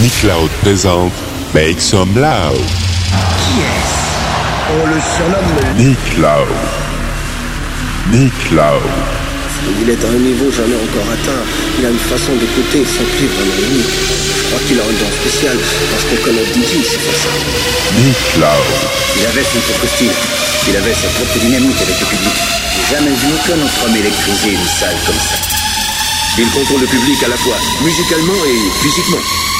Nick Loud présente Make Some Loud. Qui est-ce? On le surnomme Nick Loud. Nick Loud. Il est à un niveau jamais encore atteint. Il a une façon d'écouter sans plus vraiment unique. Je crois qu'il a un don spécial parce qu'on connaît Didi, c'est ça. Nick Loud. Il avait son propre style. Il avait sa propre dynamique avec le public. J'ai jamais vu aucun autre homme électriser une salle comme ça. Il contrôle le public à la fois musicalement et physiquement.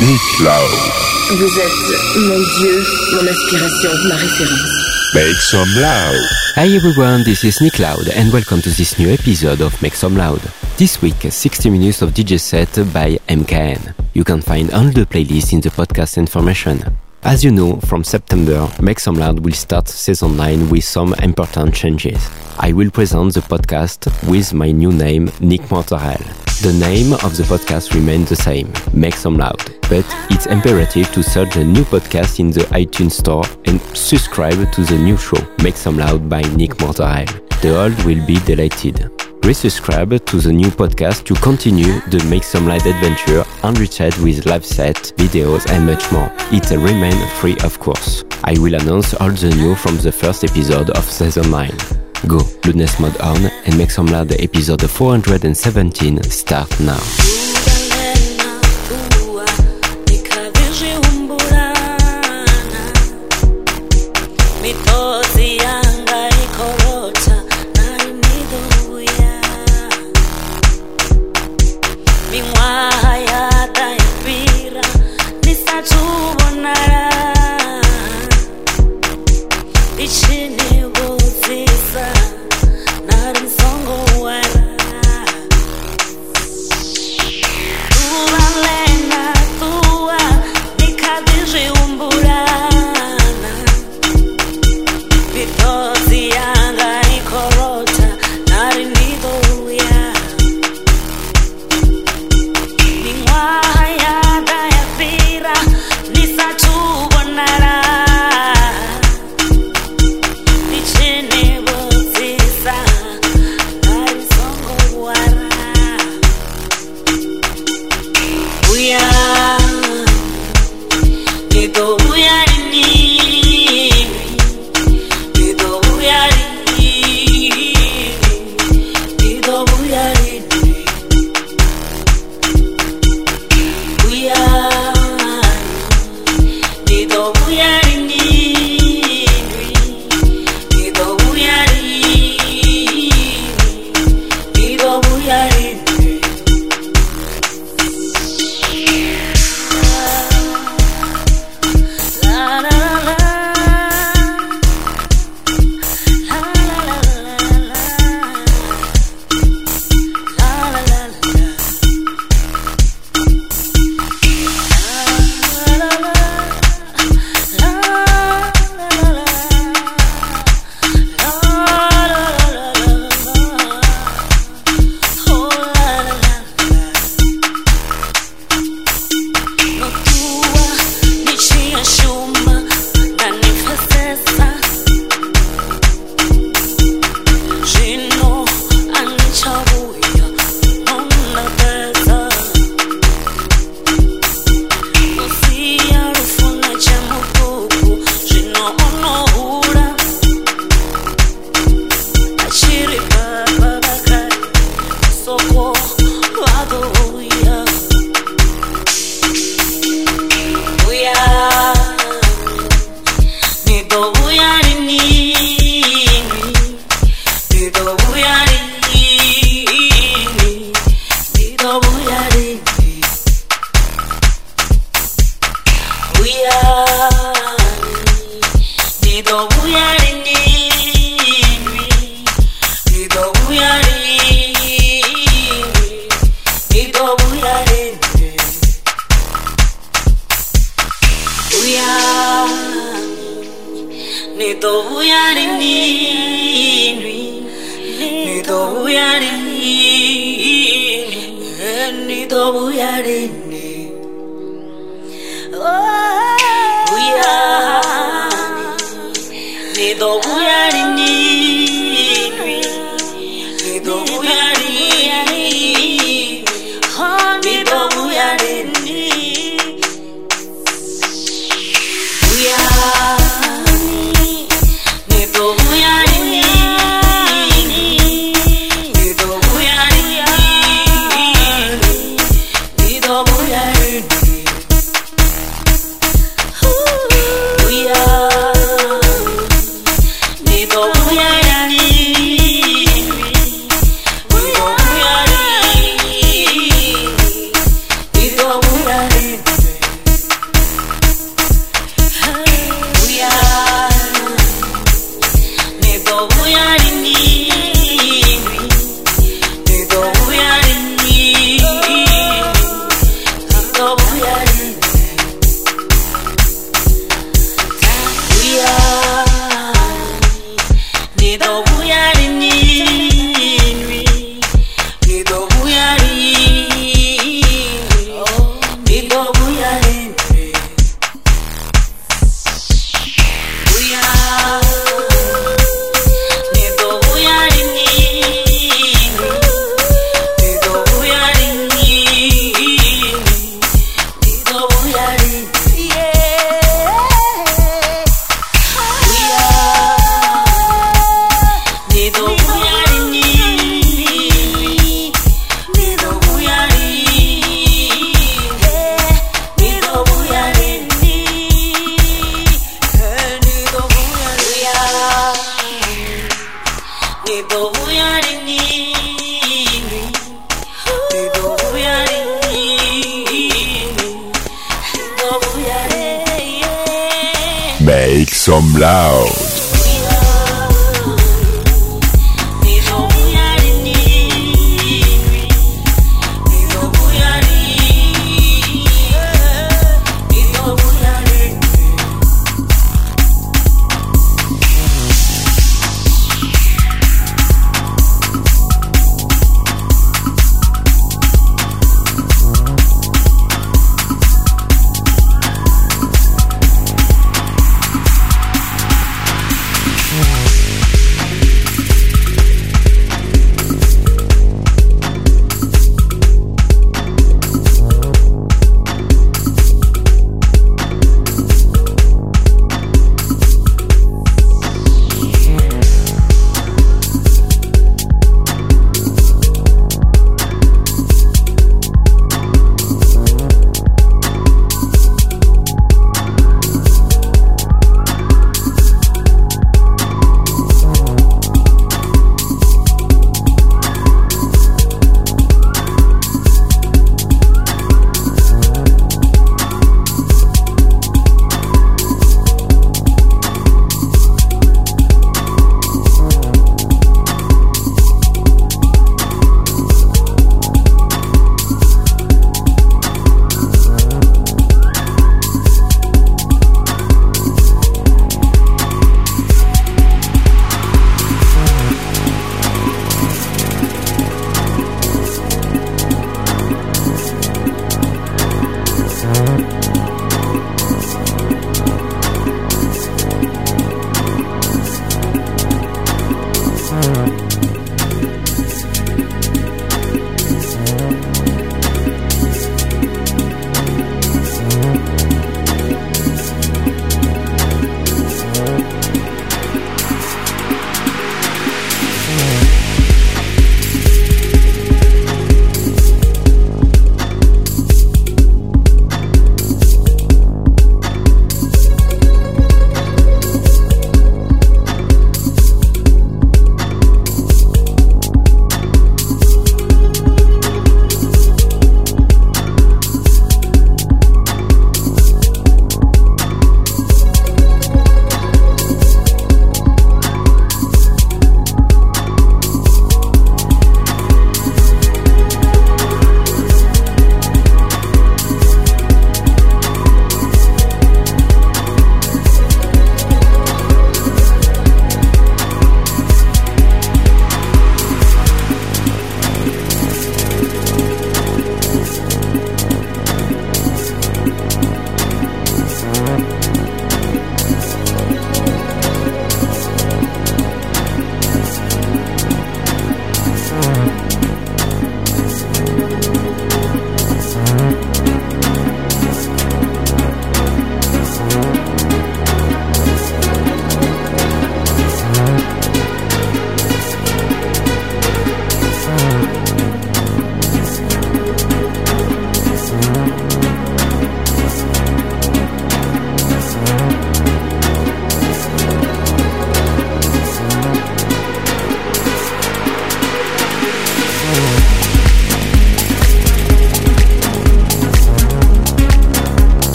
Nick Loud. Vous êtes mon Dieu, mon inspiration, ma référence. Make Some Loud. Hi everyone, this is Nick Loud and welcome to this new episode of Make Some Loud. This week, 60 minutes of DJ set by MKN. You can find all the playlists in the podcast information. As you know, from September, Make Some Loud will start season 9 with some important changes. I will present the podcast with my new name, Nick Montarel. The name of the podcast remains the same, Make Some Loud, but it's imperative to search the new podcast in the iTunes Store and subscribe to the new show, Make Some Loud by Nick Montarel. The old will be deleted. Resubscribe to the new podcast to continue the Make Some Loud adventure enriched with live set, videos and much more. It remain free of course. I will announce all the new from the first episode of season 9. Go, Loudness Mode on and Make Some Loud episode 417 start now.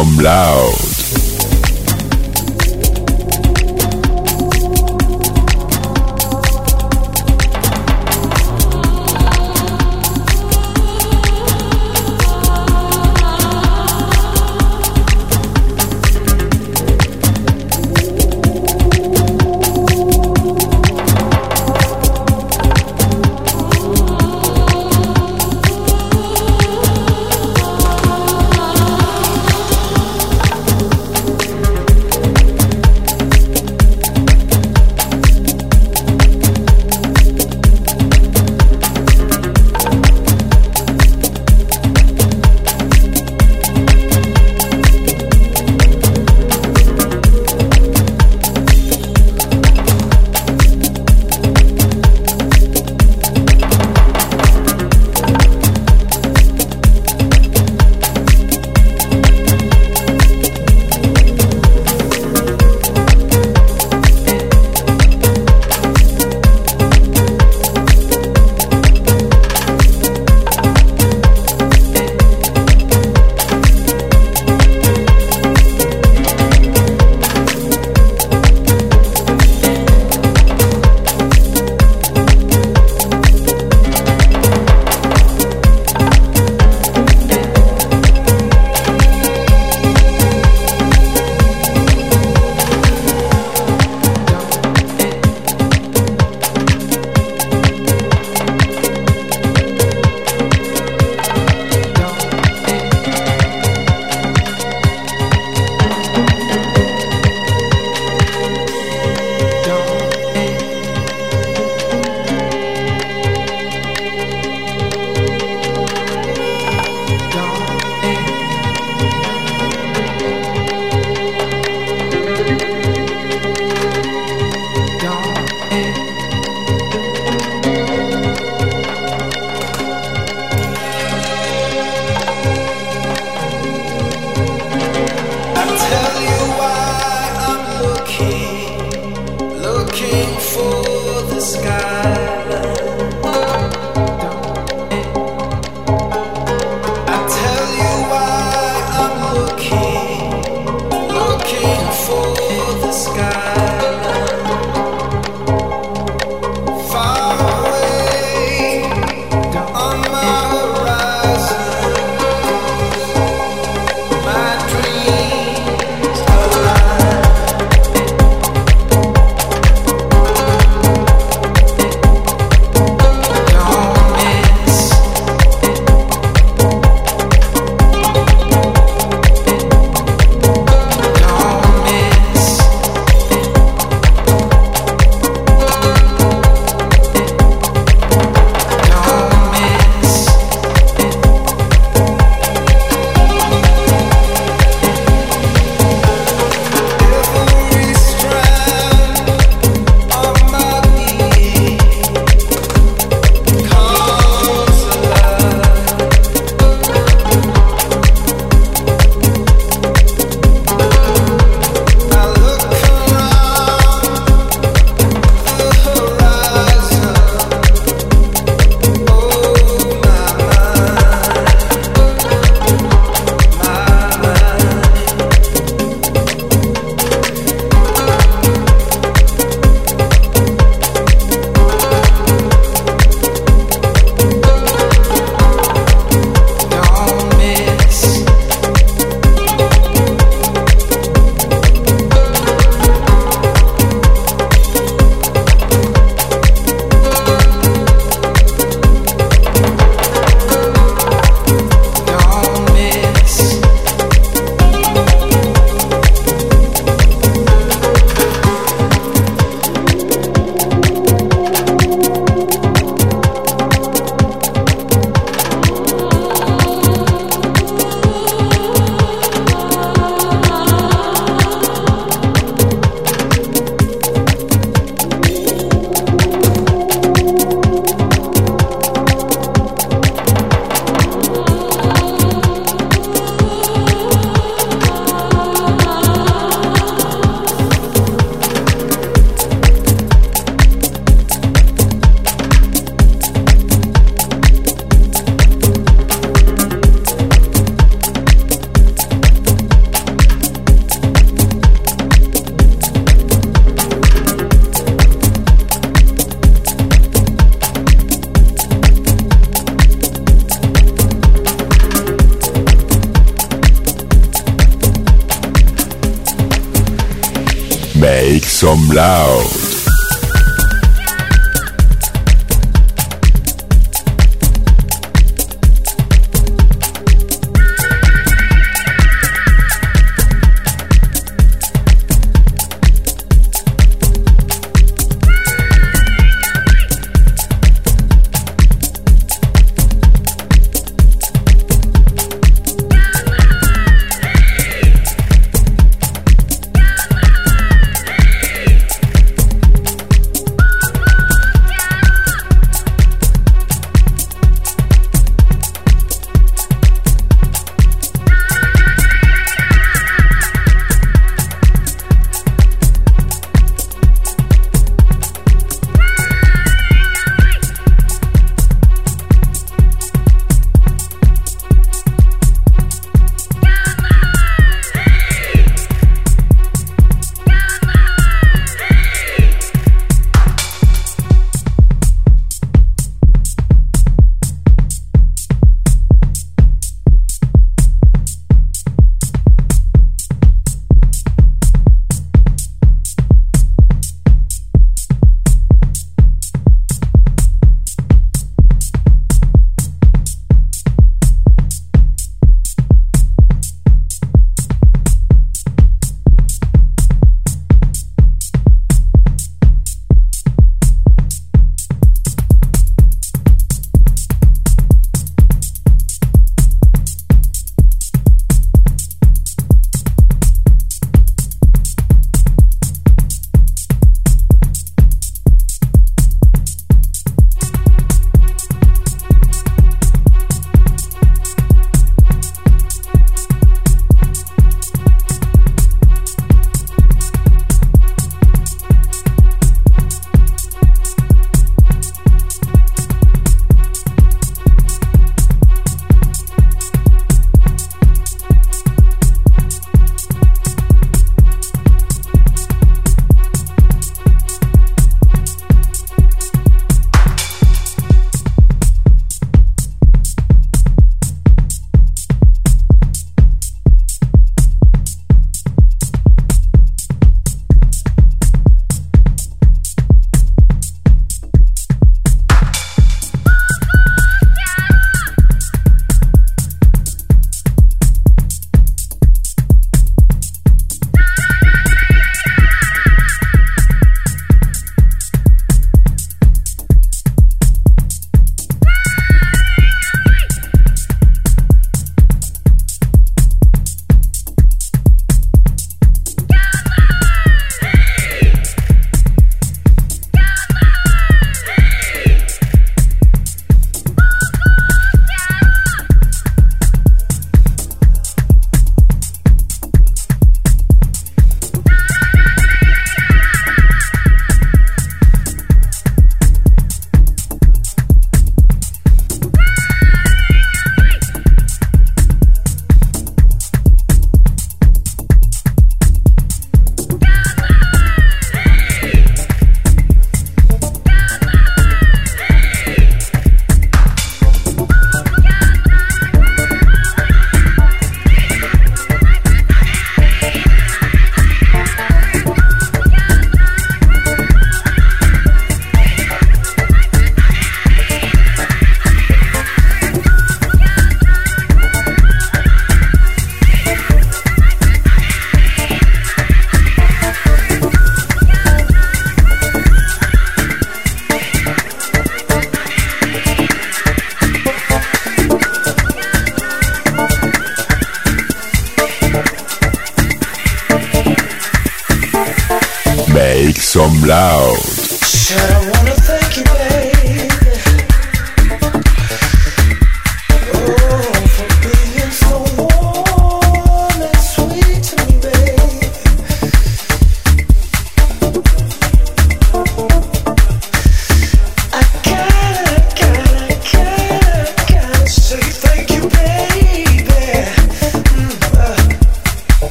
Some loud. Some loud.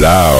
Make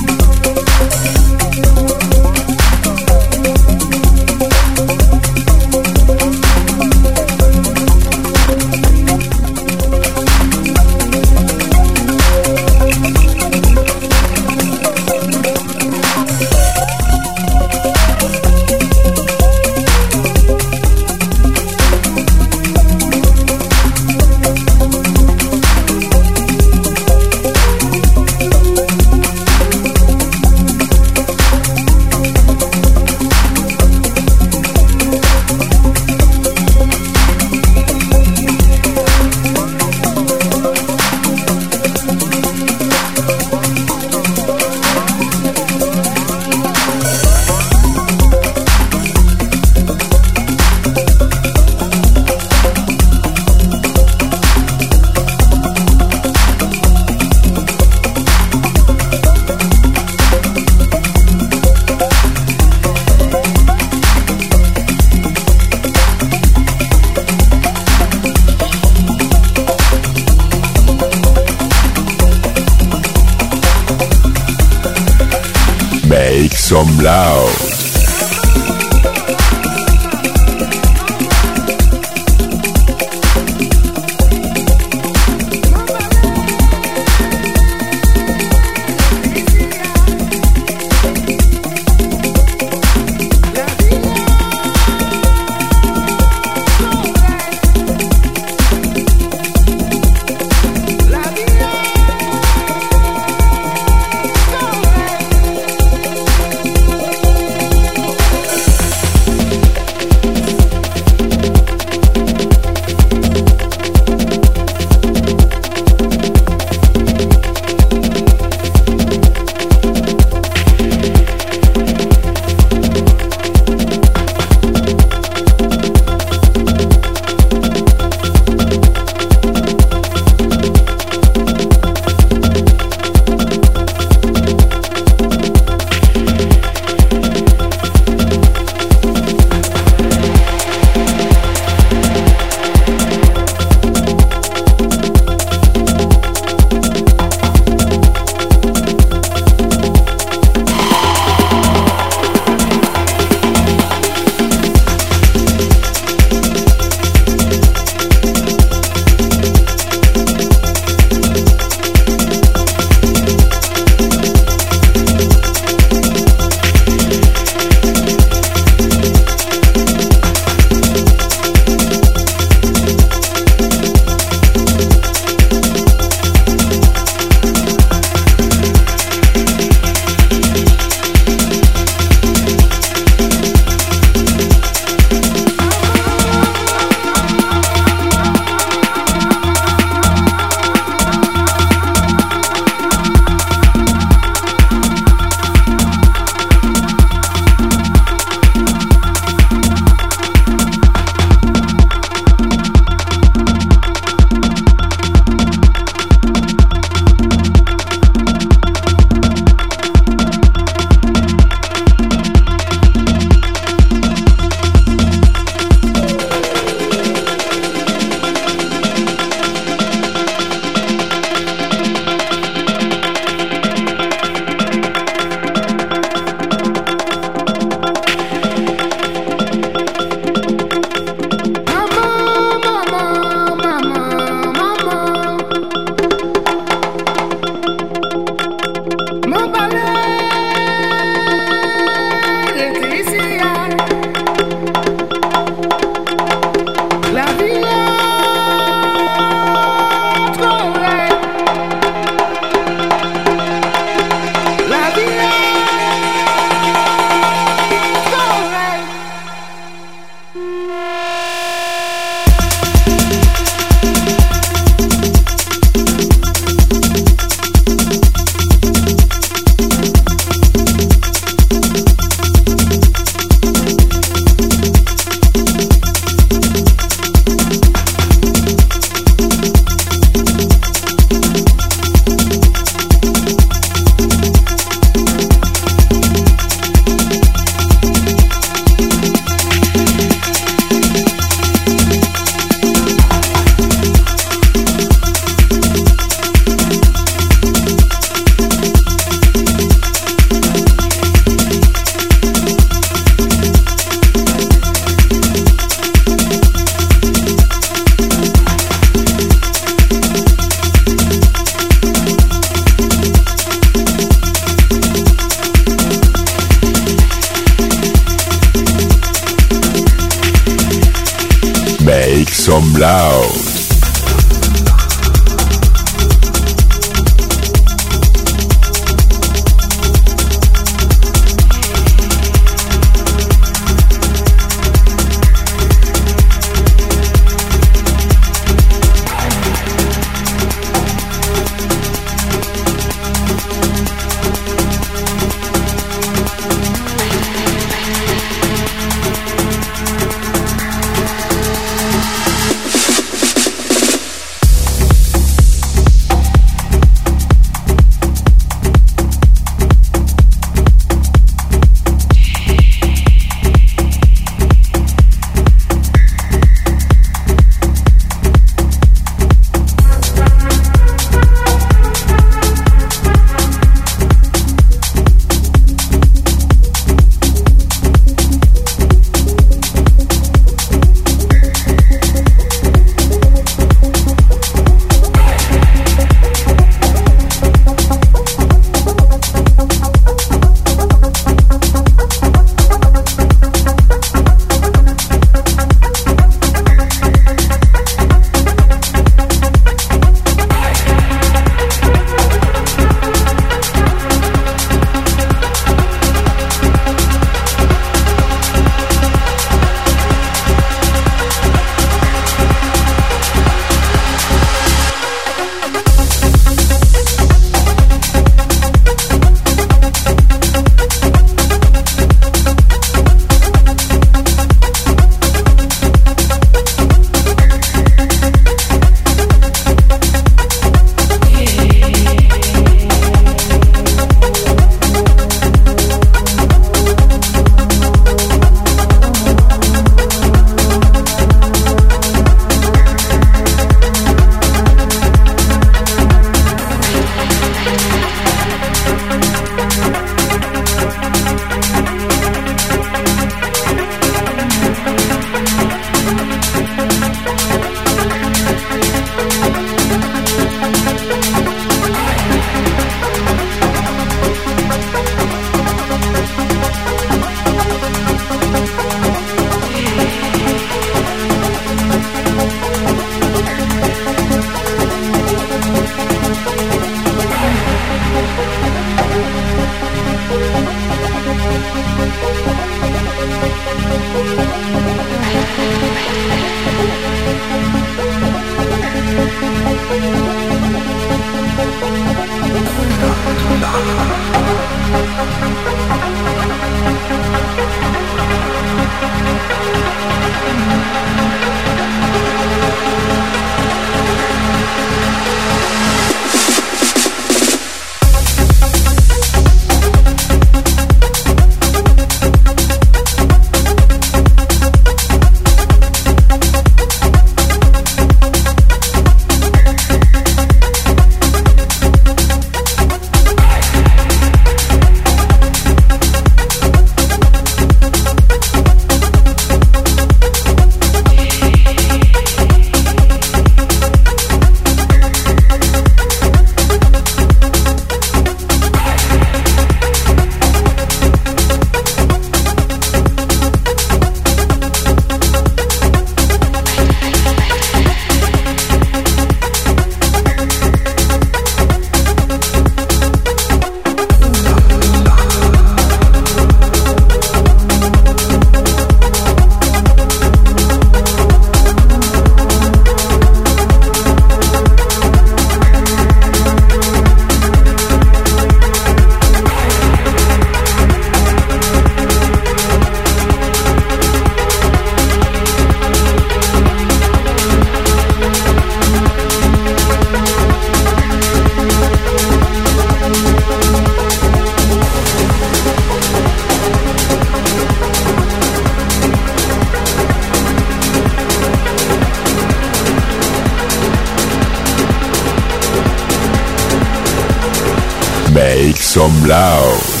Make some loud.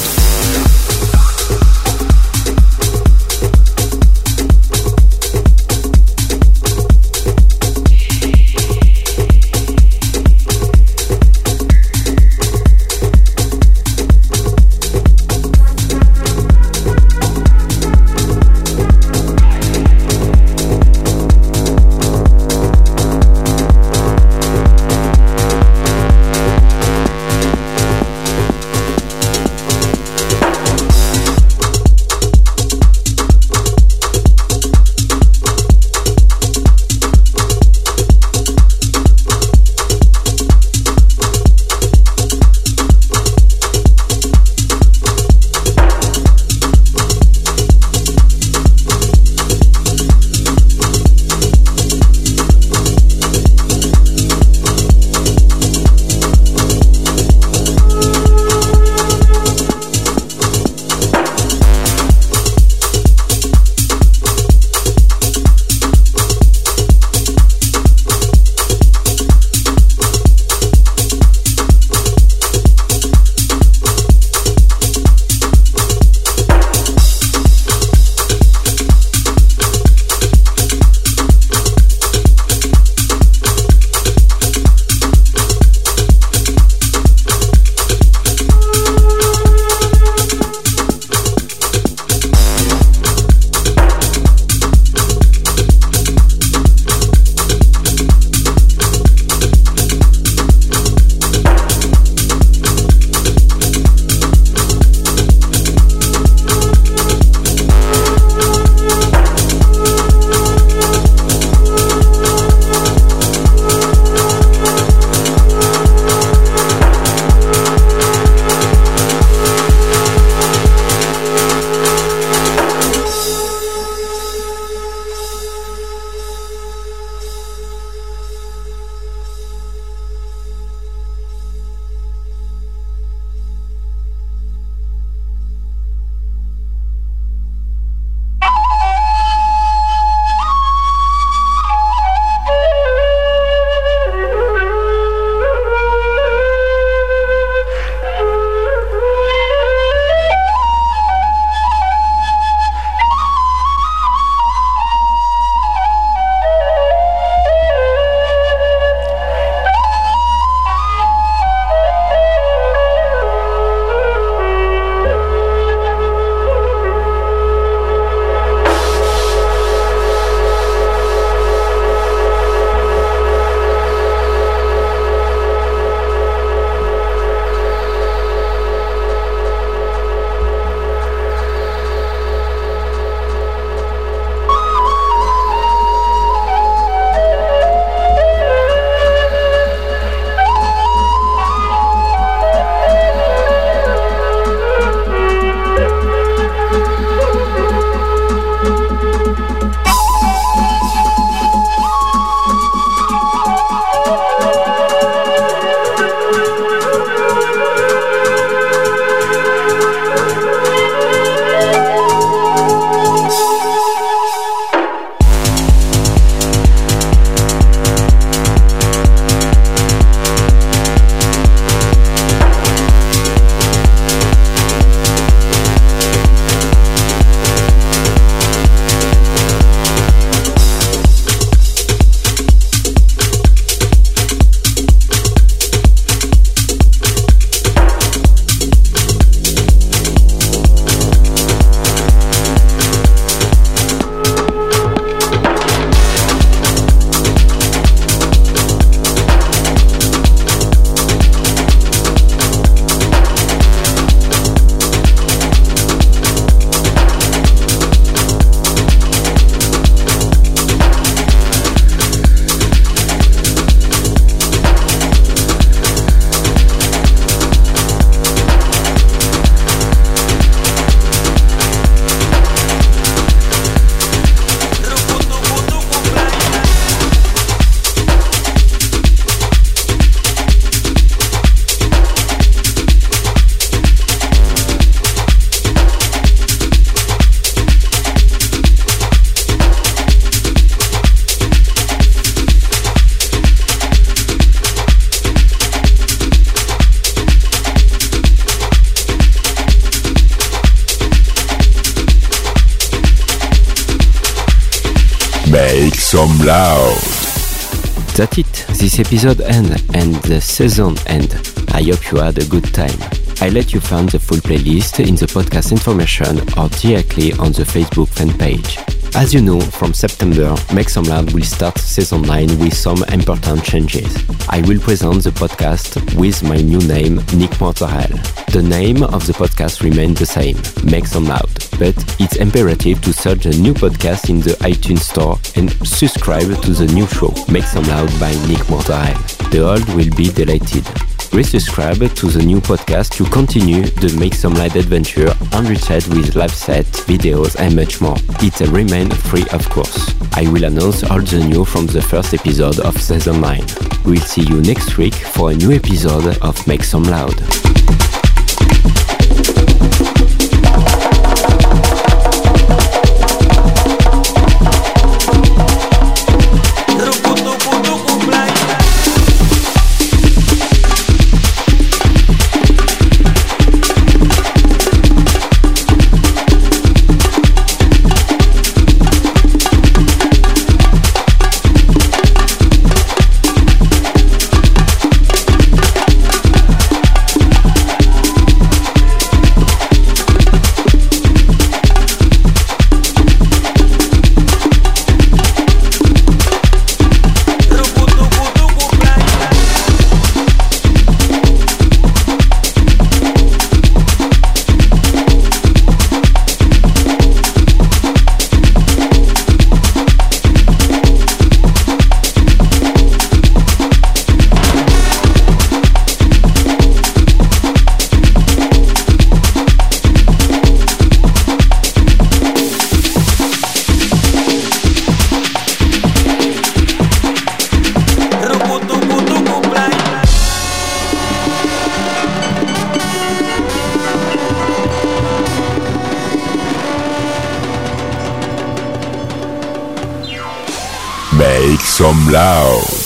That's it. This episode end and the season end. I hope you had a good time. I let you find the full playlist in the podcast information or directly on the Facebook fan page. As you know, from September, Make Some Loud will start season 9 with some important changes. I will present the podcast with my new name, Nick Mortarel. The name of the podcast remains the same, Make Some Loud, but it's imperative to search the new podcast in the iTunes Store and subscribe to the new show, Make Some Loud by Nick Mortarel. The old will be deleted resubscribe to the new podcast to continue the Make Some Loud adventure enriched with live set, videos and much more. It remain free of course. I will announce all the new from the first episode of season 9. We'll see you next week for a new episode of Make Some Loud. Some loud.